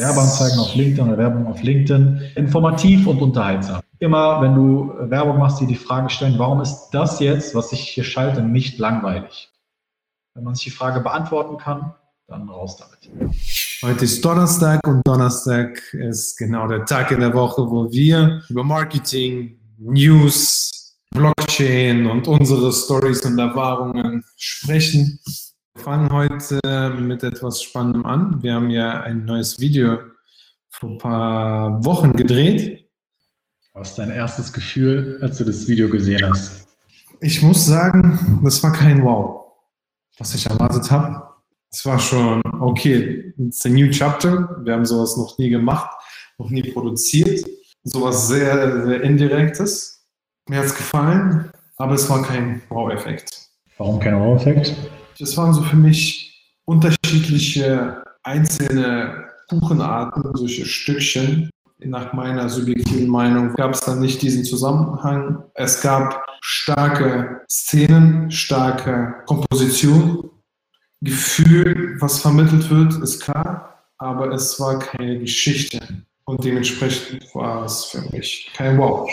Werbeanzeigen auf LinkedIn oder Werbung auf LinkedIn informativ und unterhaltsam. Immer, wenn du Werbung machst, dir die Frage stellen, warum ist das jetzt, was ich hier schalte, nicht langweilig? Wenn man sich die Frage beantworten kann, dann raus damit. Heute ist Donnerstag und Donnerstag ist genau der Tag in der Woche, wo wir über Marketing, News, Blockchain und unsere Stories und Erfahrungen sprechen. Wir fangen heute mit etwas Spannendem an. Wir haben ja ein neues Video vor ein paar Wochen gedreht. Was ist dein erstes Gefühl, als du das Video gesehen hast? Ich muss sagen, das war kein Wow, was ich erwartet habe. Es war schon, okay, it's a new chapter. Wir haben sowas noch nie gemacht, noch nie produziert. Sowas sehr, sehr Indirektes. Mir hat es gefallen, aber es war kein Wow-Effekt. Warum kein Wow-Effekt? Das waren so für mich unterschiedliche einzelne Kuchenarten, solche Stückchen. Nach meiner subjektiven Meinung gab es dann nicht diesen Zusammenhang. Es gab starke Szenen, starke Komposition. Gefühl, was vermittelt wird, ist klar, aber es war keine Geschichte. Und dementsprechend war es für mich kein Wow.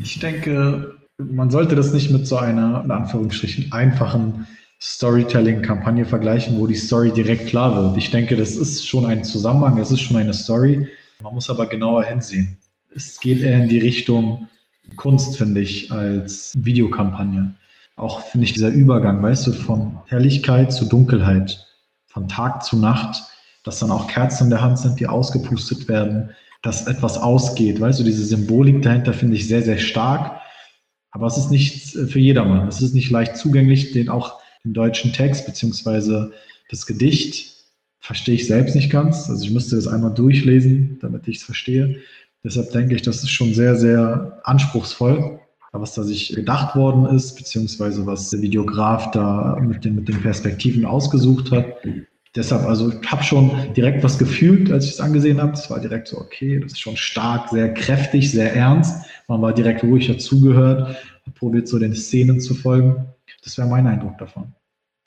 Ich denke, man sollte das nicht mit so einer, in Anführungsstrichen, einfachen Storytelling-Kampagne vergleichen, wo die Story direkt klar wird. Ich denke, das ist schon ein Zusammenhang, es ist schon eine Story. Man muss aber genauer hinsehen. Es geht eher in die Richtung Kunst, finde ich, als Videokampagne. Auch finde ich dieser Übergang, weißt du, von Helligkeit zu Dunkelheit, von Tag zu Nacht, dass dann auch Kerzen in der Hand sind, die ausgepustet werden, dass etwas ausgeht. Weißt du, diese Symbolik dahinter finde ich sehr, sehr stark. Aber es ist nicht für jedermann. Es ist nicht leicht zugänglich, den auch den deutschen Text beziehungsweise das Gedicht verstehe ich selbst nicht ganz. Also ich müsste das einmal durchlesen, damit ich es verstehe. Deshalb denke ich, das ist schon sehr, sehr anspruchsvoll, was da sich gedacht worden ist, beziehungsweise was der Videograf da mit den, mit den Perspektiven ausgesucht hat. Deshalb, also ich habe schon direkt was gefühlt, als ich es angesehen habe. Es war direkt so, okay, das ist schon stark, sehr kräftig, sehr ernst. Man war direkt ruhig dazugehört, probiert so den Szenen zu folgen. Das wäre mein Eindruck davon.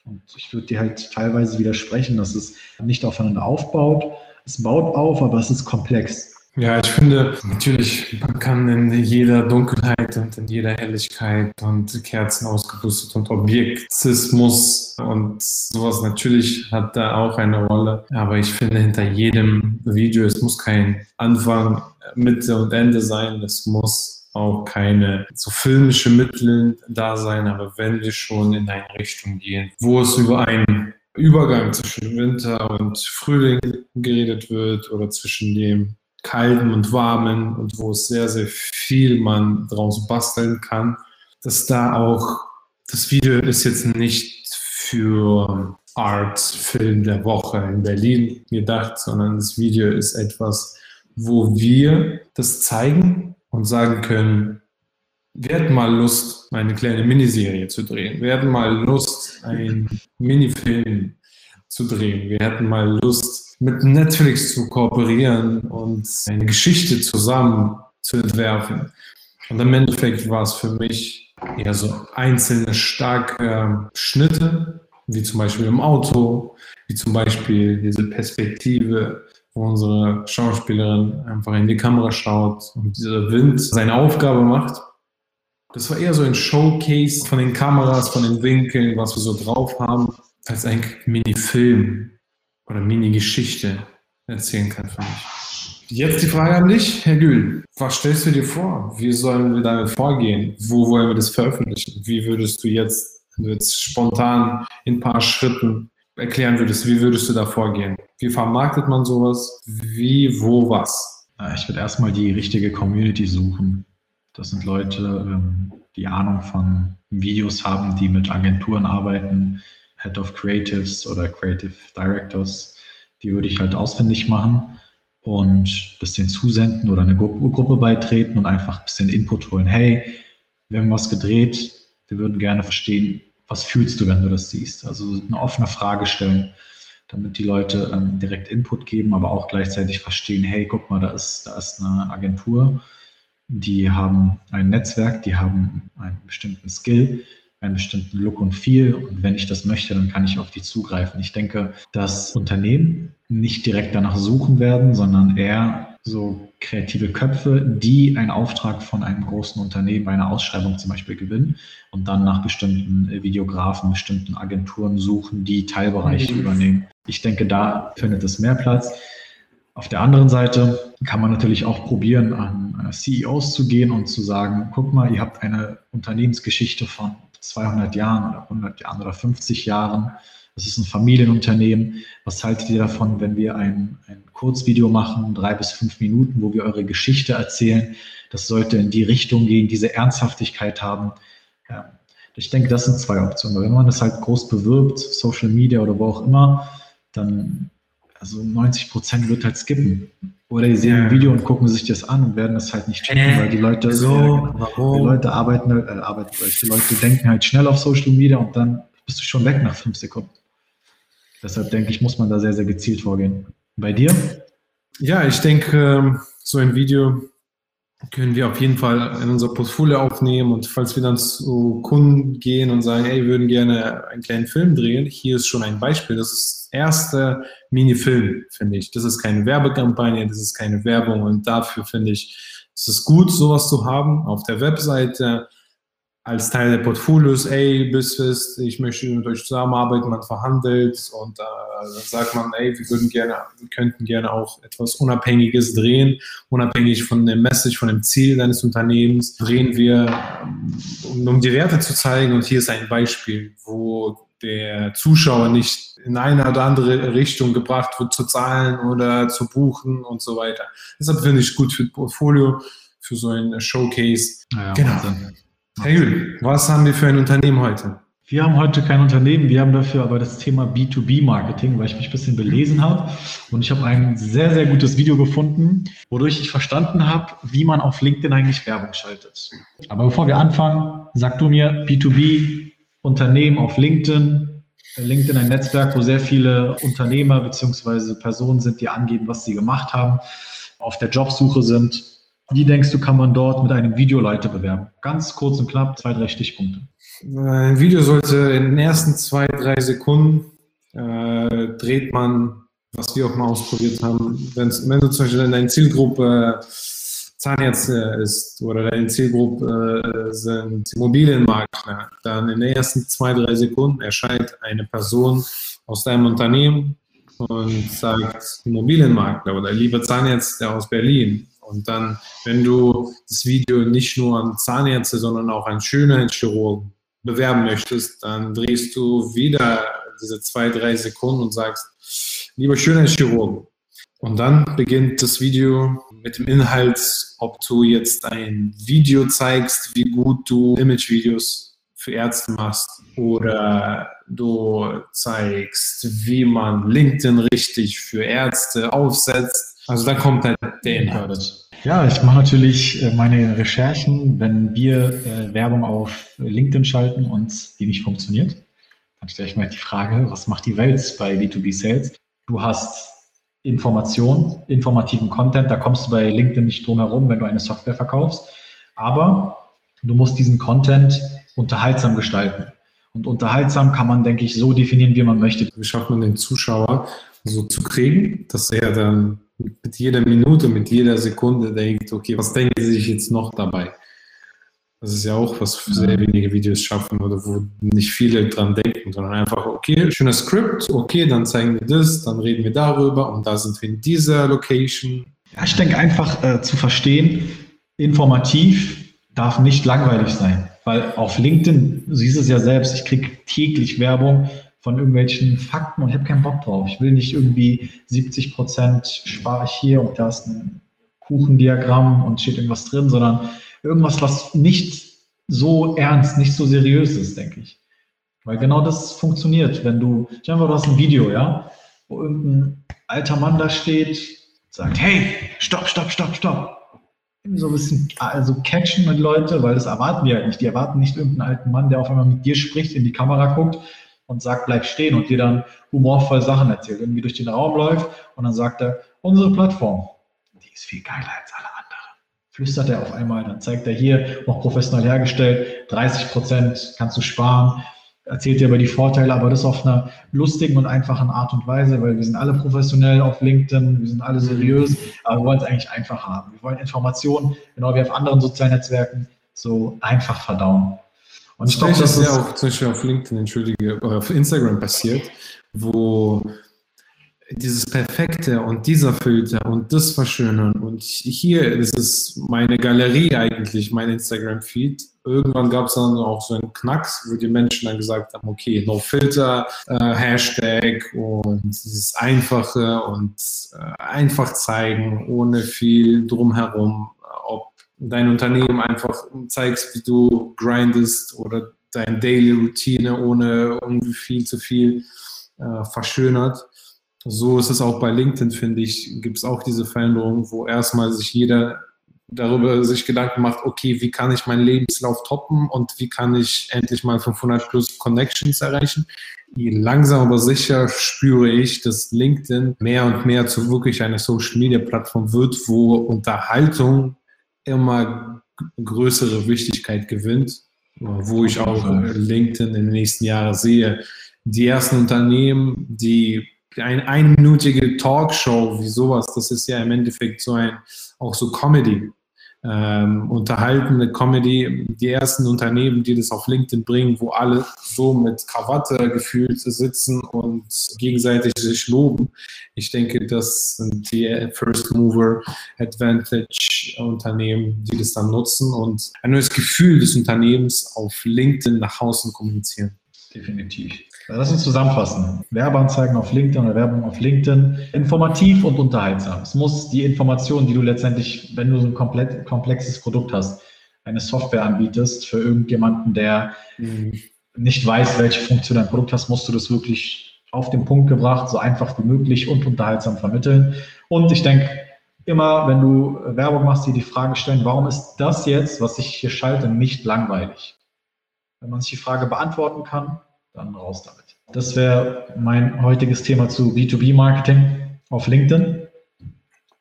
Und ich würde dir halt teilweise widersprechen, dass es nicht aufeinander aufbaut. Es baut auf, aber es ist komplex. Ja, ich finde natürlich, man kann in jeder Dunkelheit und in jeder Helligkeit und Kerzen ausgepustet und Objektizismus und sowas natürlich hat da auch eine Rolle. Aber ich finde, hinter jedem Video, es muss kein Anfang, Mitte und Ende sein. Es muss auch keine so filmische Mittel da sein, aber wenn wir schon in eine Richtung gehen, wo es über einen Übergang zwischen Winter und Frühling geredet wird oder zwischen dem kalten und warmen und wo es sehr, sehr viel man draus basteln kann, dass da auch das Video ist jetzt nicht für Art Film der Woche in Berlin gedacht, sondern das Video ist etwas, wo wir das zeigen, und sagen können, wir hätten mal Lust, eine kleine Miniserie zu drehen. Wir hätten mal Lust, einen Minifilm zu drehen. Wir hätten mal Lust, mit Netflix zu kooperieren und eine Geschichte zusammen zu entwerfen. Und im Endeffekt war es für mich eher so einzelne starke Schnitte, wie zum Beispiel im Auto, wie zum Beispiel diese Perspektive wo unsere Schauspielerin einfach in die Kamera schaut und dieser Wind seine Aufgabe macht. Das war eher so ein Showcase von den Kameras, von den Winkeln, was wir so drauf haben, als ein Mini-Film oder Mini-Geschichte erzählen kann für mich. Jetzt die Frage an dich, Herr Gül. Was stellst du dir vor? Wie sollen wir damit vorgehen? Wo wollen wir das veröffentlichen? Wie würdest du jetzt, du jetzt spontan in ein paar Schritten erklären würdest, wie würdest du da vorgehen? Wie vermarktet man sowas? Wie, wo, was? Ich würde erstmal die richtige Community suchen. Das sind Leute, ähm, die Ahnung von Videos haben, die mit Agenturen arbeiten, Head of Creatives oder Creative Directors. Die würde ich halt ausfindig machen und ein bisschen zusenden oder eine Gruppe beitreten und einfach ein bisschen Input holen. Hey, wir haben was gedreht, wir würden gerne verstehen, was fühlst du, wenn du das siehst? Also eine offene Frage stellen, damit die Leute ähm, direkt Input geben, aber auch gleichzeitig verstehen, hey, guck mal, da ist, da ist eine Agentur, die haben ein Netzwerk, die haben einen bestimmten Skill, einen bestimmten Look und Feel. Und wenn ich das möchte, dann kann ich auf die zugreifen. Ich denke, dass Unternehmen nicht direkt danach suchen werden, sondern eher so kreative Köpfe, die einen Auftrag von einem großen Unternehmen bei einer Ausschreibung zum Beispiel gewinnen und dann nach bestimmten Videografen, bestimmten Agenturen suchen, die Teilbereiche mhm. übernehmen. Ich denke, da findet es mehr Platz. Auf der anderen Seite kann man natürlich auch probieren, an CEOs zu gehen und zu sagen, guck mal, ihr habt eine Unternehmensgeschichte von 200 Jahren oder 100 Jahren oder 50 Jahren das ist ein Familienunternehmen. Was haltet ihr davon, wenn wir ein, ein Kurzvideo machen, drei bis fünf Minuten, wo wir eure Geschichte erzählen? Das sollte in die Richtung gehen, diese Ernsthaftigkeit haben. Ja. Ich denke, das sind zwei Optionen. Wenn man das halt groß bewirbt, Social Media oder wo auch immer, dann also 90 Prozent wird halt skippen. Oder die sehen ein Video und gucken sich das an und werden das halt nicht checken, äh, weil die Leute so, genau. die Leute arbeiten, äh, arbeiten, die Leute denken halt schnell auf Social Media und dann bist du schon weg nach fünf Sekunden. Deshalb denke ich, muss man da sehr, sehr gezielt vorgehen. Bei dir? Ja, ich denke, ähm, so ein Video können wir auf jeden Fall in unser Portfolio aufnehmen und falls wir dann zu Kunden gehen und sagen, hey, wir würden gerne einen kleinen Film drehen, hier ist schon ein Beispiel. Das ist das erste Mini-Film, finde ich. Das ist keine Werbekampagne, das ist keine Werbung und dafür finde ich, es ist gut, sowas zu haben auf der Webseite als Teil der Portfolios, ey, Bisfest, ich möchte mit euch zusammenarbeiten, man verhandelt und äh, dann sagt man, ey, wir würden gerne, wir könnten gerne auch etwas Unabhängiges drehen, unabhängig von dem Message, von dem Ziel deines Unternehmens, drehen wir, um, um die Werte zu zeigen und hier ist ein Beispiel, wo der Zuschauer nicht in eine oder andere Richtung gebracht wird, zu zahlen oder zu buchen und so weiter. Deshalb finde ich gut für das Portfolio, für so ein Showcase. Ja, genau. Wahnsinn. Herr Jül, was haben wir für ein Unternehmen heute? Wir haben heute kein Unternehmen, wir haben dafür aber das Thema B2B-Marketing, weil ich mich ein bisschen belesen habe. Und ich habe ein sehr, sehr gutes Video gefunden, wodurch ich verstanden habe, wie man auf LinkedIn eigentlich Werbung schaltet. Aber bevor wir anfangen, sag du mir B2B-Unternehmen auf LinkedIn. LinkedIn ein Netzwerk, wo sehr viele Unternehmer bzw. Personen sind, die angeben, was sie gemacht haben, auf der Jobsuche sind wie denkst du, kann man dort mit einem Videoleiter bewerben? Ganz kurz und knapp, zwei, drei Stichpunkte. Ein Video sollte in den ersten zwei, drei Sekunden äh, dreht man, was wir auch mal ausprobiert haben. Wenn's, wenn du zum Beispiel in deiner Zielgruppe Zahnärzte ist oder deine Zielgruppe äh, sind Immobilienmakler, dann in den ersten zwei, drei Sekunden erscheint eine Person aus deinem Unternehmen und sagt Immobilienmakler oder lieber Zahnärzte aus Berlin und dann, wenn du das Video nicht nur an Zahnärzte, sondern auch an Schönheitschirurgen bewerben möchtest, dann drehst du wieder diese zwei, drei Sekunden und sagst, lieber Schönheitschirurgen. Und dann beginnt das Video mit dem Inhalt, ob du jetzt ein Video zeigst, wie gut du Imagevideos für Ärzte machst oder du zeigst, wie man LinkedIn richtig für Ärzte aufsetzt also da kommt halt der Inhalt. Ja, ich mache natürlich äh, meine Recherchen, wenn wir äh, Werbung auf LinkedIn schalten und die nicht funktioniert. Dann stelle ich mir halt die Frage, was macht die Welt bei B2B Sales? Du hast Information, informativen Content, da kommst du bei LinkedIn nicht drum herum, wenn du eine Software verkaufst. Aber du musst diesen Content unterhaltsam gestalten. Und unterhaltsam kann man, denke ich, so definieren, wie man möchte. Wie schafft man den Zuschauer so zu kriegen, dass er dann mit jeder Minute, mit jeder Sekunde denkt, okay, was denken sie sich jetzt noch dabei? Das ist ja auch, was sehr wenige Videos schaffen oder wo nicht viele dran denken, sondern einfach, okay, schönes Skript, okay, dann zeigen wir das, dann reden wir darüber und da sind wir in dieser Location. Ja, ich denke einfach äh, zu verstehen, informativ darf nicht langweilig sein, weil auf LinkedIn, du siehst es ja selbst, ich kriege täglich Werbung von irgendwelchen Fakten und ich habe keinen Bock drauf. Ich will nicht irgendwie 70 Prozent spare ich hier und da ist ein Kuchendiagramm und steht irgendwas drin, sondern irgendwas, was nicht so ernst, nicht so seriös ist, denke ich. Weil genau das funktioniert, wenn du, ich einfach, du hast ein Video, ja, wo irgendein alter Mann da steht, sagt, hey, stopp, stopp, stopp, stopp. So ein bisschen, also catchen mit Leute, weil das erwarten die halt nicht. Die erwarten nicht irgendeinen alten Mann, der auf einmal mit dir spricht, in die Kamera guckt und sagt, bleib stehen und dir dann humorvoll Sachen erzählt, irgendwie durch den Raum läuft und dann sagt er, unsere Plattform, die ist viel geiler als alle anderen. Flüstert er auf einmal, dann zeigt er hier, noch professionell hergestellt, 30 Prozent kannst du sparen, erzählt dir über die Vorteile, aber das auf einer lustigen und einfachen Art und Weise, weil wir sind alle professionell auf LinkedIn, wir sind alle seriös, aber wir wollen es eigentlich einfach haben. Wir wollen Informationen, genau wie auf anderen sozialen Netzwerken, so einfach verdauen. Und ich glaube, das ist ja auch zum Beispiel auf LinkedIn, entschuldige, auf Instagram passiert, wo dieses Perfekte und dieser Filter und das Verschönern und hier ist es meine Galerie eigentlich, mein Instagram-Feed. Irgendwann gab es dann auch so einen Knacks, wo die Menschen dann gesagt haben, okay, no Filter, äh, Hashtag und dieses Einfache und äh, einfach zeigen, ohne viel drumherum, dein Unternehmen einfach zeigst, wie du grindest oder deine Daily Routine ohne irgendwie viel zu viel äh, verschönert so ist es auch bei LinkedIn, finde ich, gibt es auch diese Veränderung, wo erstmal sich jeder darüber sich Gedanken macht, okay, wie kann ich meinen Lebenslauf toppen und wie kann ich endlich mal 500 plus Connections erreichen. Langsam aber sicher spüre ich, dass LinkedIn mehr und mehr zu wirklich einer Social Media Plattform wird, wo Unterhaltung immer größere Wichtigkeit gewinnt, wo ich auch LinkedIn in den nächsten Jahren sehe. Die ersten Unternehmen, die eine einminütige Talkshow wie sowas, das ist ja im Endeffekt so ein, auch so Comedy. Ähm, unterhaltende Comedy, die ersten Unternehmen, die das auf LinkedIn bringen, wo alle so mit Krawatte gefühlt sitzen und gegenseitig sich loben. Ich denke, das sind die First Mover Advantage Unternehmen, die das dann nutzen und ein neues Gefühl des Unternehmens auf LinkedIn nach außen kommunizieren. Definitiv. Lass uns zusammenfassen. Werbeanzeigen auf LinkedIn oder Werbung auf LinkedIn. Informativ und unterhaltsam. Es muss die Information, die du letztendlich, wenn du so ein komplett komplexes Produkt hast, eine Software anbietest für irgendjemanden, der mhm. nicht weiß, welche Funktion dein Produkt hast, musst du das wirklich auf den Punkt gebracht, so einfach wie möglich und unterhaltsam vermitteln. Und ich denke, immer, wenn du Werbung machst, dir die Frage stellen, warum ist das jetzt, was ich hier schalte, nicht langweilig? Wenn man sich die Frage beantworten kann, dann raus damit. Das wäre mein heutiges Thema zu B2B-Marketing auf LinkedIn.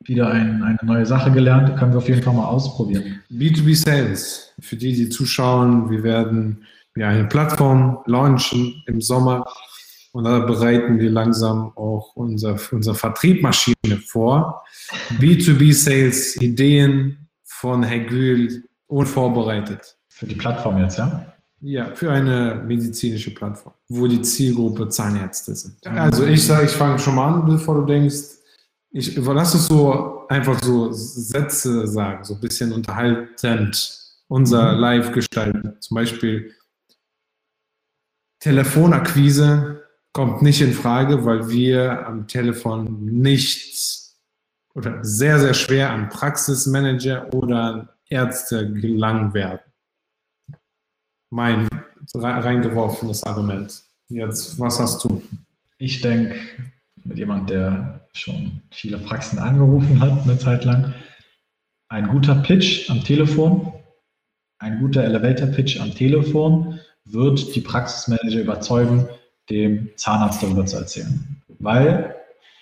Wieder ein, eine neue Sache gelernt, können wir auf jeden Fall mal ausprobieren. B2B Sales, für die, die zuschauen, wir werden ja, eine Plattform launchen im Sommer und da bereiten wir langsam auch unser, unser Vertriebmaschine vor. B2B Sales, Ideen von Herr Gül unvorbereitet. Für die Plattform jetzt, ja? Ja, für eine medizinische Plattform, wo die Zielgruppe Zahnärzte sind. Also ich sage, ich fange schon mal an, bevor du denkst, ich lass es so einfach so Sätze sagen, so ein bisschen unterhaltend unser mhm. Live gestalten. Zum Beispiel Telefonakquise kommt nicht in Frage, weil wir am Telefon nicht oder sehr, sehr schwer an Praxismanager oder Ärzte gelangen werden mein reingeworfenes Argument. Jetzt, was hast du? Ich denke, mit jemand, der schon viele Praxen angerufen hat, eine Zeit lang, ein guter Pitch am Telefon, ein guter Elevator-Pitch am Telefon wird die Praxismanager überzeugen, dem Zahnarzt darüber zu erzählen. Weil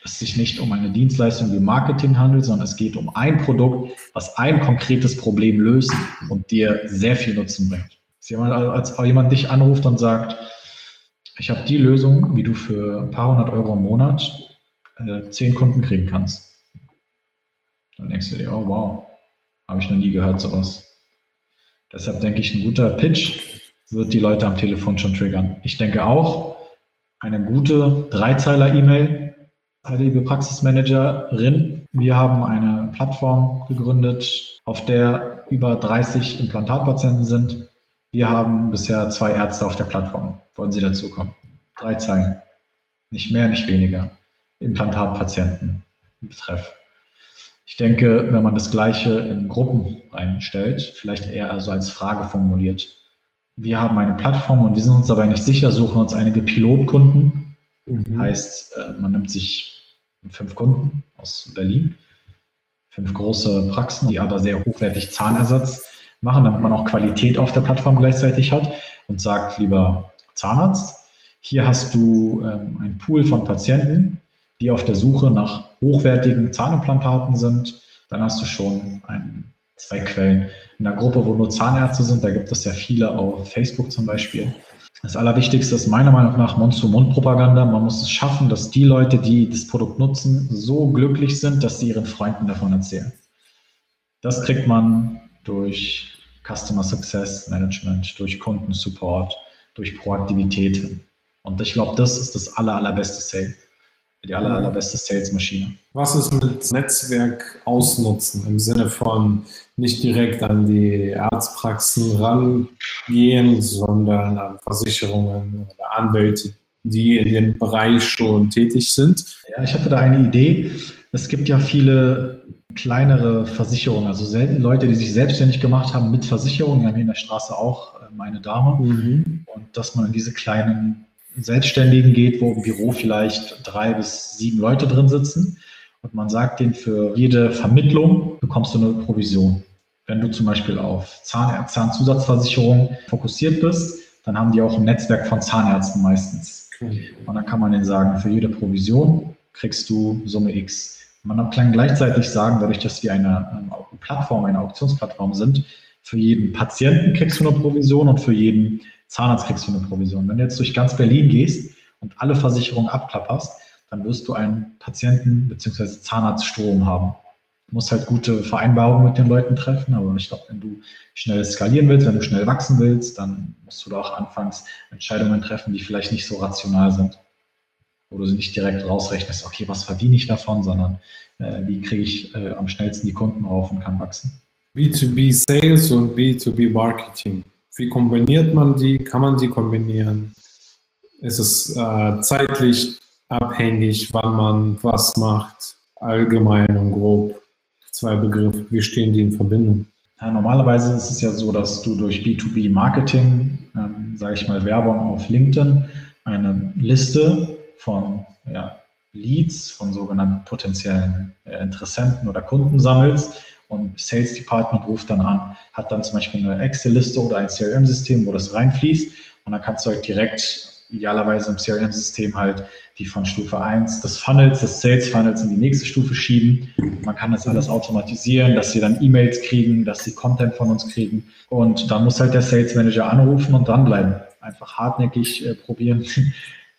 es sich nicht um eine Dienstleistung wie Marketing handelt, sondern es geht um ein Produkt, was ein konkretes Problem löst und dir sehr viel Nutzen bringt. Jemand, als jemand dich anruft und sagt, ich habe die Lösung, wie du für ein paar hundert Euro im Monat äh, zehn Kunden kriegen kannst. Dann denkst du dir, oh wow, habe ich noch nie gehört sowas. Deshalb denke ich, ein guter Pitch wird die Leute am Telefon schon triggern. Ich denke auch, eine gute Dreizeiler-E-Mail, liebe Praxismanagerin, wir haben eine Plattform gegründet, auf der über 30 Implantatpatienten sind wir haben bisher zwei Ärzte auf der Plattform. Wollen Sie dazukommen? Drei Zeilen. Nicht mehr, nicht weniger. Implantatpatienten im Betreff. Ich denke, wenn man das Gleiche in Gruppen einstellt, vielleicht eher also als Frage formuliert. Wir haben eine Plattform und wir sind uns dabei nicht sicher, suchen uns einige Pilotkunden. Mhm. Heißt, äh, man nimmt sich fünf Kunden aus Berlin, fünf große Praxen, die aber sehr hochwertig Zahnersatz machen, damit man auch Qualität auf der Plattform gleichzeitig hat und sagt, lieber Zahnarzt, hier hast du ähm, einen Pool von Patienten, die auf der Suche nach hochwertigen Zahnimplantaten sind. Dann hast du schon ein, zwei Quellen. In der Gruppe, wo nur Zahnärzte sind, da gibt es ja viele auf Facebook zum Beispiel. Das Allerwichtigste ist meiner Meinung nach Mund-zu-Mund-Propaganda. Man muss es schaffen, dass die Leute, die das Produkt nutzen, so glücklich sind, dass sie ihren Freunden davon erzählen. Das kriegt man durch Customer Success Management, durch Kundensupport, durch Proaktivität. Und ich glaube, das ist das aller, allerbeste Sale, die aller, allerbeste Sales-Maschine. Was ist mit Netzwerk ausnutzen im Sinne von nicht direkt an die Arztpraxen rangehen, sondern an Versicherungen oder Anwälte, die in dem Bereich schon tätig sind? Ja, ich hatte da eine Idee. Es gibt ja viele kleinere Versicherungen, also Leute, die sich selbstständig gemacht haben mit Versicherungen. Wir haben hier in der Straße auch äh, meine Dame. Mhm. Und dass man in diese kleinen Selbstständigen geht, wo im Büro vielleicht drei bis sieben Leute drin sitzen. Und man sagt denen, für jede Vermittlung bekommst du eine Provision. Wenn du zum Beispiel auf Zahn Zahnzusatzversicherung fokussiert bist, dann haben die auch ein Netzwerk von Zahnärzten meistens. Und dann kann man denen sagen, für jede Provision kriegst du Summe X. Man kann gleichzeitig sagen, dadurch, dass wir eine, eine Plattform, eine Auktionsplattform sind, für jeden Patienten kriegst du eine Provision und für jeden Zahnarzt kriegst du eine Provision. Wenn du jetzt durch ganz Berlin gehst und alle Versicherungen abklapperst, dann wirst du einen Patienten- bzw. Zahnarztstrom haben. Du musst halt gute Vereinbarungen mit den Leuten treffen, aber ich glaube, wenn du schnell skalieren willst, wenn du schnell wachsen willst, dann musst du da auch anfangs Entscheidungen treffen, die vielleicht nicht so rational sind wo du nicht direkt rausrechnest, okay, was verdiene ich davon, sondern äh, wie kriege ich äh, am schnellsten die Kunden rauf und kann wachsen. B2B Sales und B2B Marketing. Wie kombiniert man die? Kann man sie kombinieren? Ist es äh, zeitlich abhängig, wann man was macht? Allgemein und grob. Zwei Begriffe. Wie stehen die in Verbindung? Ja, normalerweise ist es ja so, dass du durch B2B Marketing, ähm, sage ich mal Werbung auf LinkedIn, eine Liste von ja, Leads, von sogenannten potenziellen äh, Interessenten oder Kunden sammelst und Sales Department ruft dann an, hat dann zum Beispiel eine Excel-Liste oder ein CRM-System, wo das reinfließt und dann kannst du halt direkt idealerweise im CRM-System halt die von Stufe 1 des Funnels, des Sales Funnels in die nächste Stufe schieben. Man kann das alles automatisieren, dass sie dann E-Mails kriegen, dass sie Content von uns kriegen und dann muss halt der Sales Manager anrufen und dranbleiben. Einfach hartnäckig äh, probieren,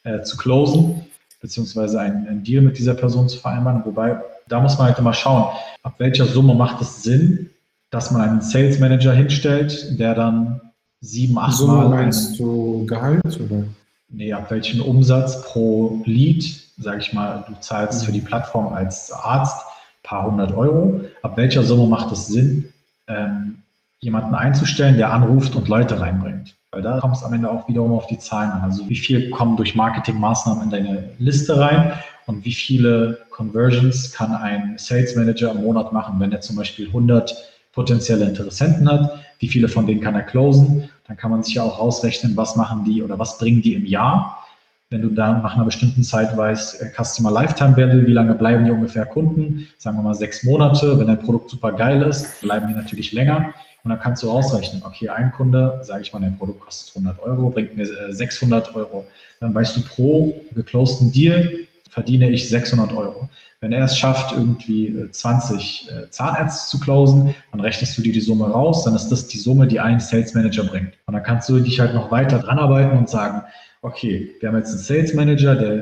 äh, zu closen, beziehungsweise einen, einen Deal mit dieser Person zu vereinbaren. Wobei, da muss man halt immer schauen, ab welcher Summe macht es Sinn, dass man einen Sales Manager hinstellt, der dann sieben, acht Summe Mal. Meinst du Gehalt oder? Nee, ab welchem Umsatz pro Lead, sage ich mal, du zahlst für die Plattform als Arzt ein paar hundert Euro. Ab welcher Summe macht es Sinn, ähm, jemanden einzustellen, der anruft und Leute reinbringt? Weil da kommt es am Ende auch wiederum auf die Zahlen an. Also wie viel kommen durch Marketingmaßnahmen in deine Liste rein und wie viele Conversions kann ein Sales Manager im Monat machen, wenn er zum Beispiel 100 potenzielle Interessenten hat, wie viele von denen kann er closen, dann kann man sich ja auch ausrechnen, was machen die oder was bringen die im Jahr. Wenn du dann nach einer bestimmten Zeit weißt, äh, Customer Lifetime Value, wie lange bleiben die ungefähr Kunden? Sagen wir mal sechs Monate. Wenn dein Produkt super geil ist, bleiben die natürlich länger. Und dann kannst du ausrechnen, okay, ein Kunde, sage ich mal, dein Produkt kostet 100 Euro, bringt mir 600 äh, Euro. Dann weißt du, pro geclosten Deal verdiene ich 600 Euro. Wenn er es schafft, irgendwie 20 äh, äh, Zahnärzte zu closen, dann rechnest du dir die Summe raus, dann ist das die Summe, die ein Sales Manager bringt. Und dann kannst du dich halt noch weiter dran arbeiten und sagen, okay, wir haben jetzt einen Sales Manager, der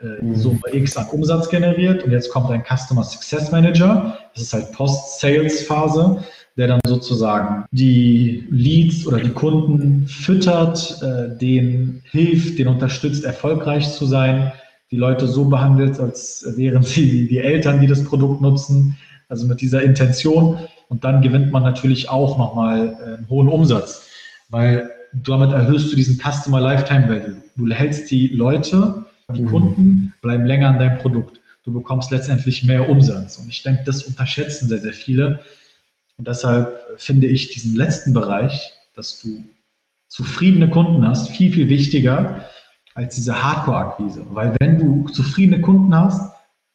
äh, mhm. Summe X an Umsatz generiert und jetzt kommt ein Customer Success Manager. Das ist halt Post-Sales-Phase der dann sozusagen die Leads oder die Kunden füttert, äh, denen hilft, den unterstützt, erfolgreich zu sein, die Leute so behandelt, als wären sie die Eltern, die das Produkt nutzen, also mit dieser Intention. Und dann gewinnt man natürlich auch nochmal äh, einen hohen Umsatz, weil damit erhöhst du diesen Customer Lifetime Value. Du hältst die Leute, die mhm. Kunden bleiben länger an deinem Produkt. Du bekommst letztendlich mehr Umsatz. Und ich denke, das unterschätzen sehr, sehr viele und deshalb finde ich diesen letzten Bereich, dass du zufriedene Kunden hast, viel, viel wichtiger als diese Hardcore-Akquise. Weil wenn du zufriedene Kunden hast,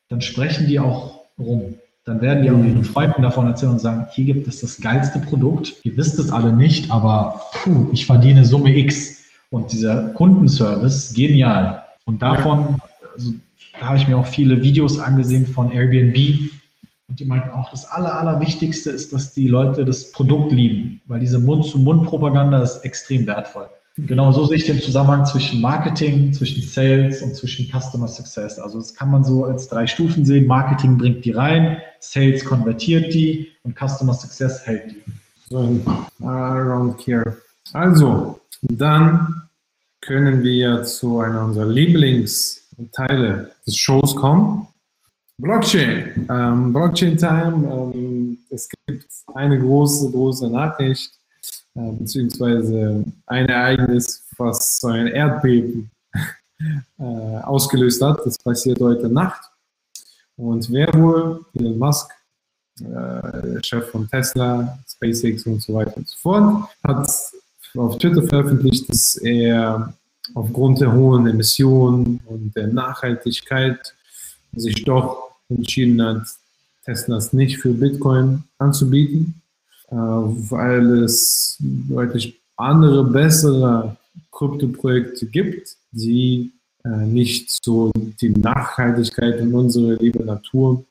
dann sprechen die auch rum. Dann werden die auch ihren Freunden davon erzählen und sagen, hier gibt es das geilste Produkt. Ihr wisst es alle nicht, aber puh, ich verdiene Summe X. Und dieser Kundenservice, genial. Und davon, also, da habe ich mir auch viele Videos angesehen von Airbnb, und die meinten auch, das Aller, Allerwichtigste ist, dass die Leute das Produkt lieben, weil diese Mund-zu-Mund-Propaganda ist extrem wertvoll. Genau, so sehe ich den Zusammenhang zwischen Marketing, zwischen Sales und zwischen Customer Success. Also das kann man so als drei Stufen sehen. Marketing bringt die rein, Sales konvertiert die und Customer Success hält die. So, around here. Also, dann können wir zu einer unserer Lieblingsteile des Shows kommen. Blockchain. Ähm, Blockchain Time. Ähm, es gibt eine große, große Nachricht äh, beziehungsweise ein Ereignis, was so ein Erdbeben äh, ausgelöst hat. Das passiert heute Nacht. Und wer wohl? Elon Musk, äh, Chef von Tesla, SpaceX und so weiter und so fort, hat auf Twitter veröffentlicht, dass er aufgrund der hohen Emissionen und der Nachhaltigkeit sich doch entschieden hat, Teslas nicht für Bitcoin anzubieten, äh, weil es deutlich andere, bessere Kryptoprojekte gibt, die äh, nicht so die Nachhaltigkeit und unsere liebe Natur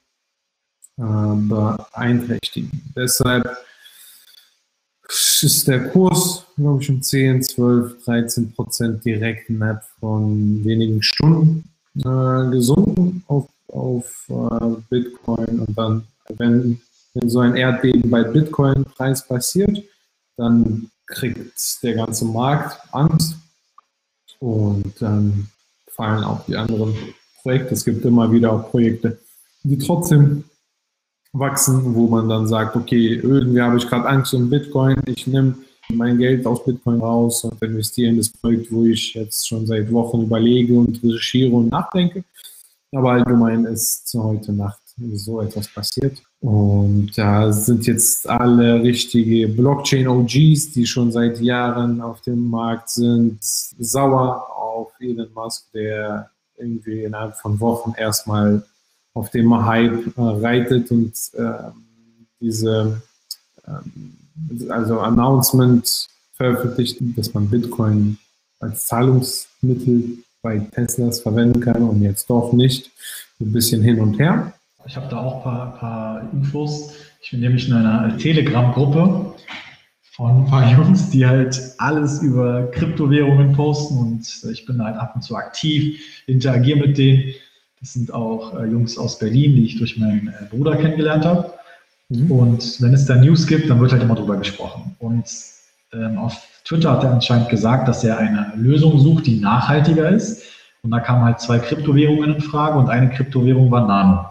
äh, beeinträchtigen. Deshalb ist der Kurs, glaube ich, um 10, 12, 13 Prozent direkt innerhalb von wenigen Stunden äh, gesunken auf, auf äh, Bitcoin. Und dann, wenn, wenn so ein Erdbeben bei Bitcoin-Preis passiert, dann kriegt der ganze Markt Angst und dann fallen auch die anderen Projekte. Es gibt immer wieder auch Projekte, die trotzdem wachsen, wo man dann sagt, okay, irgendwie habe ich gerade Angst um Bitcoin, ich nehme mein Geld aus Bitcoin raus und investiere in das Projekt, wo ich jetzt schon seit Wochen überlege und recherchiere und nachdenke. Aber allgemein ist heute Nacht so etwas passiert. Und da sind jetzt alle richtige Blockchain-OGs, die schon seit Jahren auf dem Markt sind, sauer auf Elon Musk, der irgendwie innerhalb von Wochen erstmal auf dem Hype äh, reitet und äh, diese äh, also Announcement veröffentlicht, dass man Bitcoin als Zahlungsmittel bei Teslas verwenden kann und jetzt doch nicht. Ein bisschen hin und her. Ich habe da auch ein paar, paar, Infos. Ich bin nämlich in einer Telegram-Gruppe von ein paar Jungs, die halt alles über Kryptowährungen posten und ich bin halt ab und zu aktiv, interagiere mit denen. Das sind auch äh, Jungs aus Berlin, die ich durch meinen äh, Bruder kennengelernt habe. Mhm. Und wenn es da News gibt, dann wird halt immer drüber gesprochen. Und auf Twitter hat er anscheinend gesagt, dass er eine Lösung sucht, die nachhaltiger ist. Und da kamen halt zwei Kryptowährungen in Frage und eine Kryptowährung war Nano.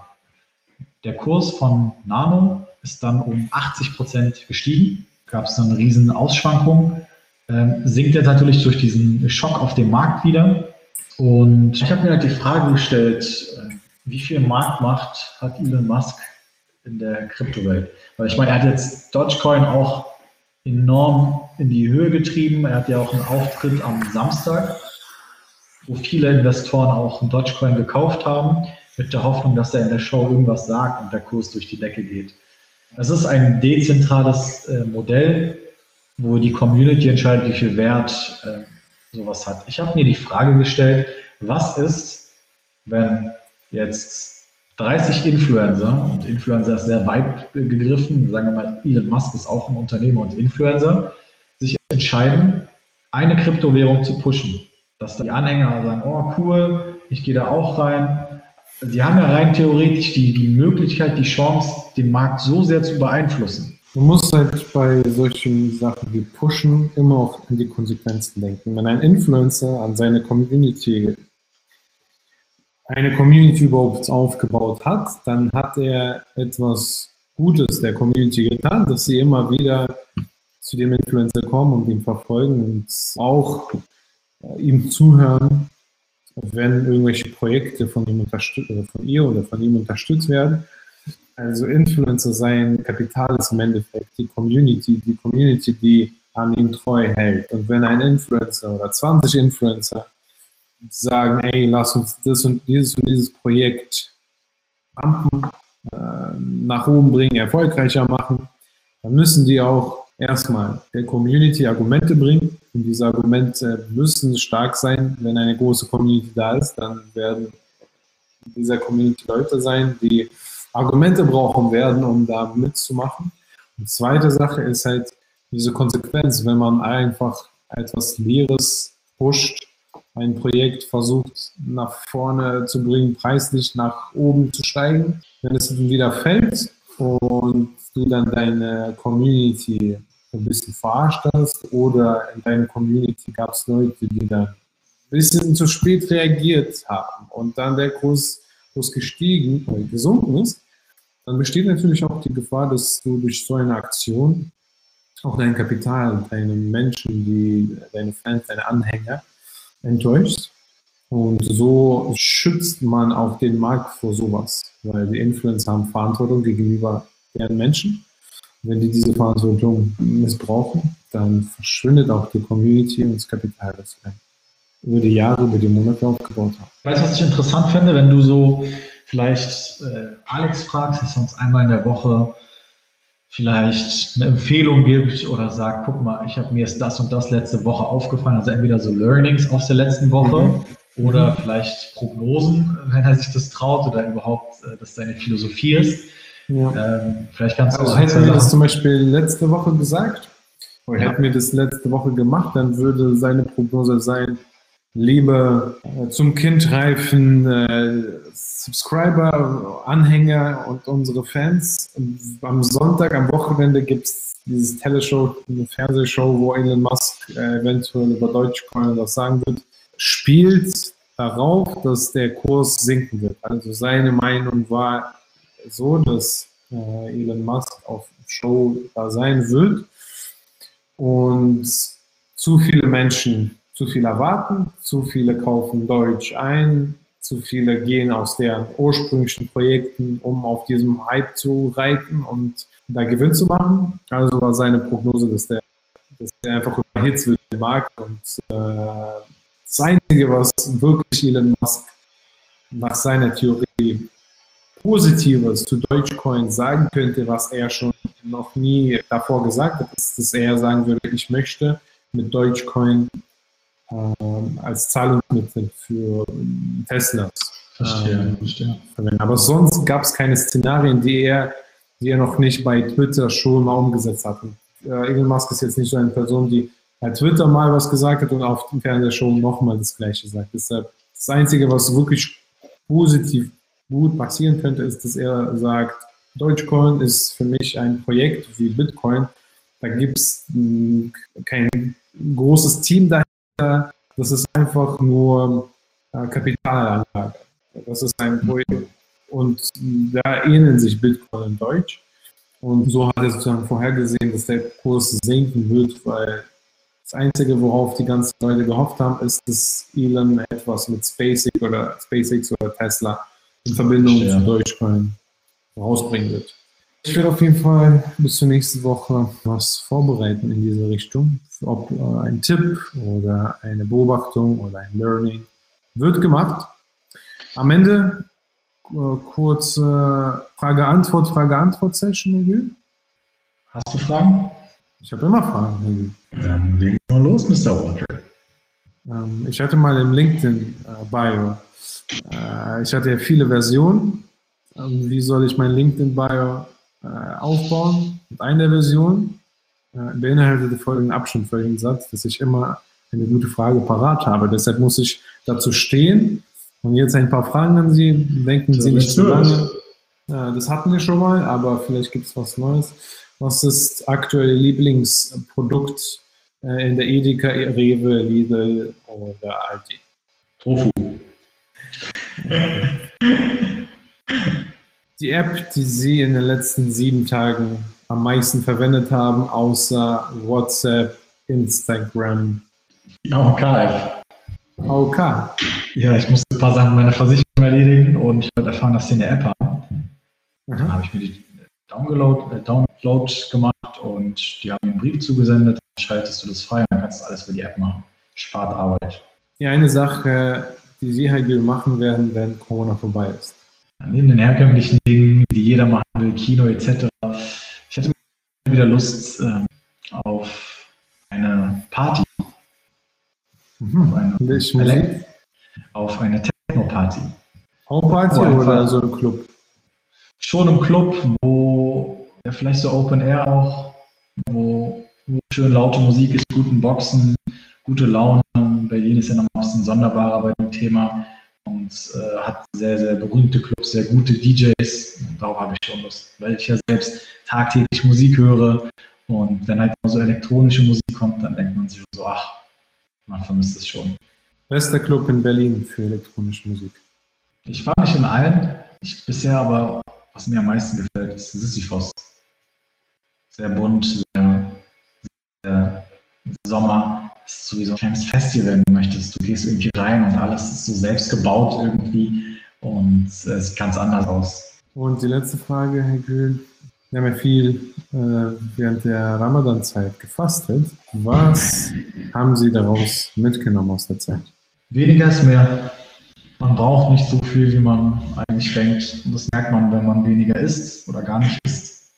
Der Kurs von Nano ist dann um 80 Prozent gestiegen. Gab es dann eine riesen Ausschwankung. Ähm, sinkt jetzt natürlich durch diesen Schock auf dem Markt wieder. Und ich habe mir halt die Frage gestellt, äh, wie viel Marktmacht hat Elon Musk in der Kryptowelt? Weil ich meine, er hat jetzt Dogecoin auch enorm in die Höhe getrieben. Er hat ja auch einen Auftritt am Samstag, wo viele Investoren auch einen Dogecoin gekauft haben, mit der Hoffnung, dass er in der Show irgendwas sagt und der Kurs durch die Decke geht. Es ist ein dezentrales äh, Modell, wo die Community entscheidet, wie viel Wert äh, sowas hat. Ich habe mir die Frage gestellt, was ist, wenn jetzt 30 Influencer, und Influencer ist sehr weit gegriffen, sagen wir mal, Elon Musk ist auch ein Unternehmer und Influencer, sich entscheiden, eine Kryptowährung zu pushen. Dass die Anhänger sagen, oh cool, ich gehe da auch rein. Sie haben ja rein theoretisch die, die Möglichkeit, die Chance, den Markt so sehr zu beeinflussen. Du musst halt bei solchen Sachen wie Pushen immer auch an die Konsequenzen denken. Wenn ein Influencer an seine Community eine Community überhaupt aufgebaut hat, dann hat er etwas Gutes der Community getan, dass sie immer wieder zu dem Influencer kommen und ihn verfolgen und auch äh, ihm zuhören, wenn irgendwelche Projekte von ihm oder von ihr oder von ihm unterstützt werden also Influencer sein Kapital ist im Endeffekt die Community, die Community, die an ihm treu hält. Und wenn ein Influencer oder 20 Influencer sagen, ey, lass uns das und dieses und dieses Projekt pumpen, äh, nach oben bringen, erfolgreicher machen, dann müssen die auch erstmal der Community Argumente bringen. Und diese Argumente müssen stark sein. Wenn eine große Community da ist, dann werden in dieser Community Leute sein, die Argumente brauchen werden, um da mitzumachen. Und zweite Sache ist halt diese Konsequenz, wenn man einfach etwas Leeres pusht, ein Projekt versucht nach vorne zu bringen, preislich nach oben zu steigen. Wenn es wieder fällt und du dann deine Community ein bisschen verarscht hast oder in deiner Community gab es Leute, die dann ein bisschen zu spät reagiert haben und dann der Kurs, Kurs gestiegen oder gesunken ist, dann besteht natürlich auch die Gefahr, dass du durch so eine Aktion auch dein Kapital, deine Menschen, die, deine Fans, deine Anhänger enttäuscht. Und so schützt man auch den Markt vor sowas, weil die Influencer haben Verantwortung gegenüber deren Menschen. Wenn die diese Verantwortung missbrauchen, dann verschwindet auch die Community und das Kapital, das wir über die Jahre, über die Monate aufgebaut haben. Weißt du, was ich interessant finde, wenn du so vielleicht äh, Alex fragst, dass er uns einmal in der Woche vielleicht eine Empfehlung gibt oder sagt, guck mal, ich habe mir jetzt das und das letzte Woche aufgefallen, also entweder so Learnings aus der letzten Woche mhm. oder mhm. vielleicht Prognosen, wenn er sich das traut oder überhaupt, äh, dass seine Philosophie ist. Ja. Ähm, vielleicht kannst du also hätten wir das zum Beispiel letzte Woche gesagt, oder ja. hätten wir das letzte Woche gemacht, dann würde seine Prognose sein, liebe äh, zum Kind reifen äh, Subscriber, Anhänger und unsere Fans. Am Sonntag, am Wochenende gibt es dieses Teleshow, eine Fernsehshow, wo Elon Musk äh, eventuell über Dogecoin was sagen wird. Spielt darauf, dass der Kurs sinken wird. Also seine Meinung war so, dass äh, Elon Musk auf Show da sein wird und zu viele Menschen zu viel erwarten, zu viele kaufen Deutsch ein, zu viele gehen aus deren ursprünglichen Projekten, um auf diesem Hype zu reiten und da Gewinn zu machen. Also war seine Prognose, dass der, dass der einfach überhitzt wird im Markt und äh, das Einzige, was wirklich Elon Musk nach seiner Theorie Positives zu Dogecoin sagen könnte, was er schon noch nie davor gesagt hat, ist, dass er sagen würde, ich möchte mit Dogecoin ähm, als Zahlungsmittel für Teslas verstehe, ähm, verwenden. Aber sonst gab es keine Szenarien, die er, die er noch nicht bei Twitter schon mal umgesetzt hat. äh, Elon Musk ist jetzt nicht so eine Person, die bei Twitter mal was gesagt hat und auf dem Fernsehshow nochmal das Gleiche sagt. Deshalb das Einzige, was wirklich positiv gut passieren könnte, ist, dass er sagt, Dogecoin ist für mich ein Projekt wie Bitcoin. Da gibt es hm, kein großes Team dahinter das ist einfach nur äh, Kapitalanlage. Das ist ein Projekt. Und da ähneln sich Bitcoin und Deutsch. Und so hat er sozusagen vorhergesehen, dass der Kurs sinken wird, weil das Einzige, worauf die ganzen Leute gehofft haben, ist, dass Elon etwas mit SpaceX oder SpaceX oder Tesla in Verbindung ja. zu Dogecoin rausbringen wird. Ich werde auf jeden Fall bis zur nächsten Woche was vorbereiten in diese Richtung. Ob äh, ein Tipp oder eine Beobachtung oder ein Learning wird gemacht. Am Ende äh, kurz Frage-Antwort, Frage-Antwort-Session, Hast du Fragen? Ich habe immer Fragen, Dann legen wir mal los, Mr. Walker. Ähm, ich hatte mal im LinkedIn-Bio, äh, ich hatte ja viele Versionen. Ähm, wie soll ich mein LinkedIn-Bio äh, aufbauen. Und eine Version äh, beinhaltete folgenden Abschnitt, folgenden Satz, dass ich immer eine gute Frage parat habe. Deshalb muss ich dazu stehen. Und jetzt ein paar Fragen an Sie. Denken Sie nicht zu lange. Das hatten wir schon mal, aber vielleicht gibt es was Neues. Was ist aktuell Lieblingsprodukt äh, in der Edeka, Rewe, Lidl oder Aldi? Tofu. die App, die Sie in den letzten sieben Tagen am meisten verwendet haben, außer WhatsApp, Instagram? AOK-App. AOK? Ja, ich musste ein paar Sachen meiner Versicherung erledigen und ich habe erfahren, dass sie eine App haben. Mhm. Dann habe ich mir die Download, äh, Download gemacht und die haben mir einen Brief zugesendet. Dann schaltest du das frei und dann kannst du alles über die App machen. Spart Arbeit. Ja, eine Sache, die Sie halt machen werden, wenn Corona vorbei ist neben den herkömmlichen Dingen, die jeder machen will, Kino etc. Ich hatte wieder Lust äh, auf eine Party. Mhm. Auf eine, auf eine Techno-Party. Home-Party oder so ein Club? Schon im Club, wo ja, vielleicht so Open Air auch, wo, wo schön laute Musik ist, guten Boxen, gute Laune. Berlin ist ja noch ein bisschen sonderbarer bei dem Thema und äh, hat sehr, sehr berühmte Clubs, sehr gute DJs. Und darauf habe ich schon Lust, weil ich ja selbst tagtäglich Musik höre. Und wenn halt so elektronische Musik kommt, dann denkt man sich so, ach, man vermisst es schon. Bester Club in Berlin für elektronische Musik? Ich war nicht in allen. Ich bisher aber, was mir am meisten gefällt, ist Sisyphos. Sehr bunt, sehr, sehr Sommer. Das ist sowieso ein kleines Festival, wenn du möchtest. Du gehst irgendwie rein und alles ist so selbst gebaut irgendwie und es sieht ganz anders aus. Und die letzte Frage, Herr Kühl. Wir haben ja viel äh, während der Ramadan-Zeit gefastet. Was haben Sie daraus mitgenommen aus der Zeit? Weniger ist mehr. Man braucht nicht so viel, wie man eigentlich denkt. Und das merkt man, wenn man weniger isst oder gar nicht isst,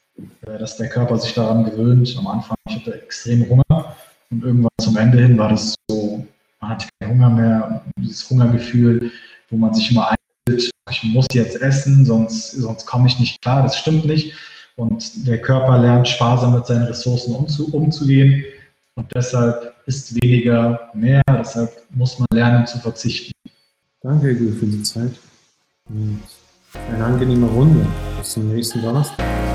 äh, dass der Körper sich daran gewöhnt. Am Anfang, ich hatte extrem Hunger und irgendwann zum Ende hin war das so, man hatte keinen Hunger mehr, dieses Hungergefühl, wo man sich immer einbildet, ich muss jetzt essen, sonst, sonst komme ich nicht klar. Das stimmt nicht. Und der Körper lernt sparsam mit seinen Ressourcen umzu, umzugehen. Und deshalb ist weniger mehr. Deshalb muss man lernen zu verzichten. Danke, Herr für die Zeit. Eine angenehme Runde. Bis zum nächsten Donnerstag.